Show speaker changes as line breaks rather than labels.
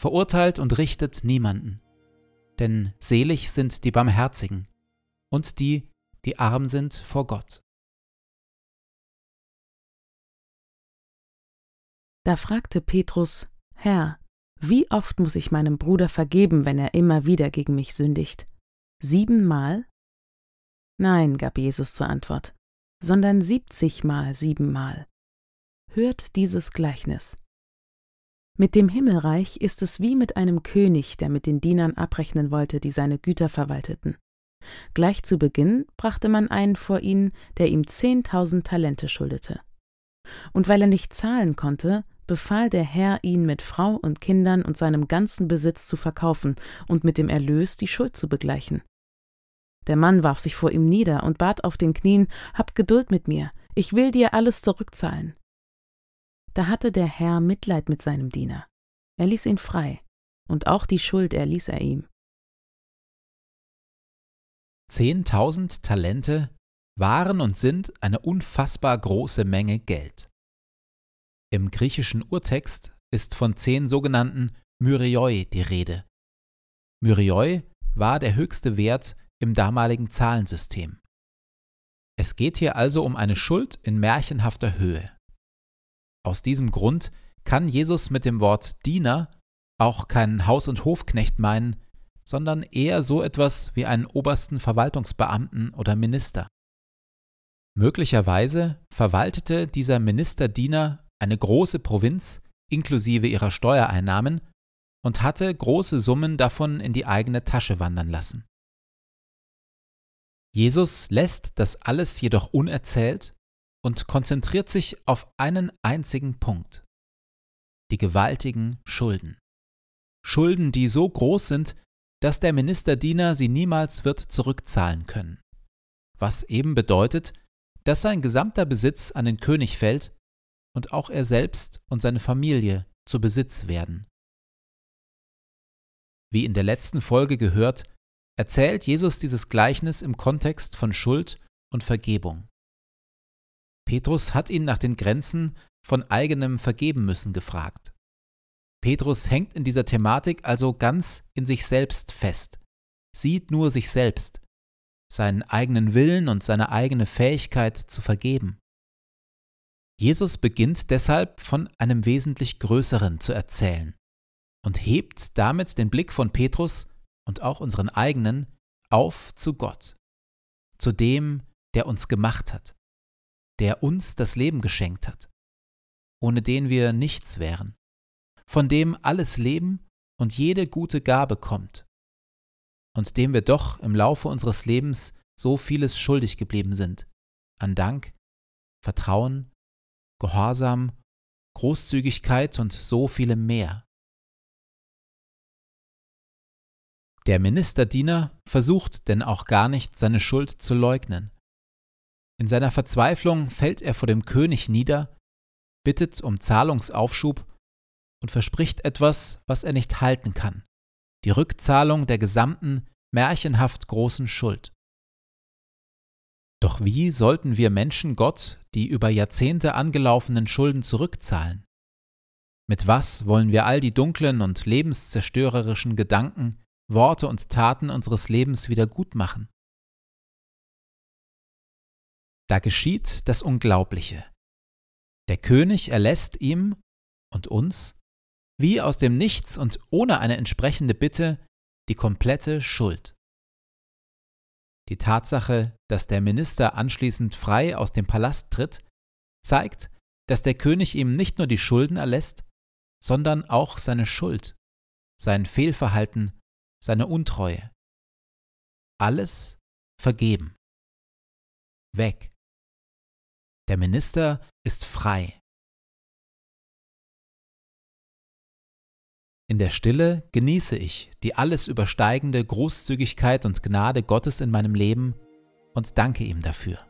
verurteilt und richtet niemanden. Denn selig sind die Barmherzigen und die, die arm sind vor Gott.
Da fragte Petrus, Herr, wie oft muss ich meinem Bruder vergeben, wenn er immer wieder gegen mich sündigt? Siebenmal? Nein, gab Jesus zur Antwort, sondern siebzigmal siebenmal. Hört dieses Gleichnis. Mit dem Himmelreich ist es wie mit einem König, der mit den Dienern abrechnen wollte, die seine Güter verwalteten. Gleich zu Beginn brachte man einen vor ihn, der ihm zehntausend Talente schuldete. Und weil er nicht zahlen konnte, befahl der Herr, ihn mit Frau und Kindern und seinem ganzen Besitz zu verkaufen und mit dem Erlös die Schuld zu begleichen. Der Mann warf sich vor ihm nieder und bat auf den Knien Habt Geduld mit mir, ich will dir alles zurückzahlen. Da hatte der Herr Mitleid mit seinem Diener. Er ließ ihn frei, und auch die Schuld erließ er ihm.
Zehntausend Talente waren und sind eine unfassbar große Menge Geld. Im griechischen Urtext ist von zehn sogenannten Myrioi die Rede. Myrioi war der höchste Wert im damaligen Zahlensystem. Es geht hier also um eine Schuld in märchenhafter Höhe. Aus diesem Grund kann Jesus mit dem Wort Diener auch keinen Haus- und Hofknecht meinen, sondern eher so etwas wie einen obersten Verwaltungsbeamten oder Minister. Möglicherweise verwaltete dieser Ministerdiener eine große Provinz inklusive ihrer Steuereinnahmen und hatte große Summen davon in die eigene Tasche wandern lassen. Jesus lässt das alles jedoch unerzählt und konzentriert sich auf einen einzigen Punkt. Die gewaltigen Schulden. Schulden, die so groß sind, dass der Ministerdiener sie niemals wird zurückzahlen können. Was eben bedeutet, dass sein gesamter Besitz an den König fällt und auch er selbst und seine Familie zu Besitz werden. Wie in der letzten Folge gehört, erzählt Jesus dieses Gleichnis im Kontext von Schuld und Vergebung. Petrus hat ihn nach den Grenzen von eigenem Vergeben müssen gefragt. Petrus hängt in dieser Thematik also ganz in sich selbst fest, sieht nur sich selbst, seinen eigenen Willen und seine eigene Fähigkeit zu vergeben. Jesus beginnt deshalb von einem wesentlich Größeren zu erzählen und hebt damit den Blick von Petrus und auch unseren eigenen auf zu Gott, zu dem, der uns gemacht hat, der uns das Leben geschenkt hat, ohne den wir nichts wären, von dem alles Leben und jede gute Gabe kommt, und dem wir doch im Laufe unseres Lebens so vieles schuldig geblieben sind, an Dank, Vertrauen Gehorsam, Großzügigkeit und so vielem mehr. Der Ministerdiener versucht denn auch gar nicht, seine Schuld zu leugnen. In seiner Verzweiflung fällt er vor dem König nieder, bittet um Zahlungsaufschub und verspricht etwas, was er nicht halten kann, die Rückzahlung der gesamten, märchenhaft großen Schuld. Doch wie sollten wir Menschen Gott die über Jahrzehnte angelaufenen Schulden zurückzahlen? Mit was wollen wir all die dunklen und lebenszerstörerischen Gedanken, Worte und Taten unseres Lebens wieder gut machen? Da geschieht das Unglaubliche. Der König erlässt ihm und uns, wie aus dem Nichts und ohne eine entsprechende Bitte, die komplette Schuld. Die Tatsache, dass der Minister anschließend frei aus dem Palast tritt, zeigt, dass der König ihm nicht nur die Schulden erlässt, sondern auch seine Schuld, sein Fehlverhalten, seine Untreue. Alles vergeben. Weg. Der Minister ist frei. In der Stille genieße ich die alles übersteigende Großzügigkeit und Gnade Gottes in meinem Leben und danke ihm dafür.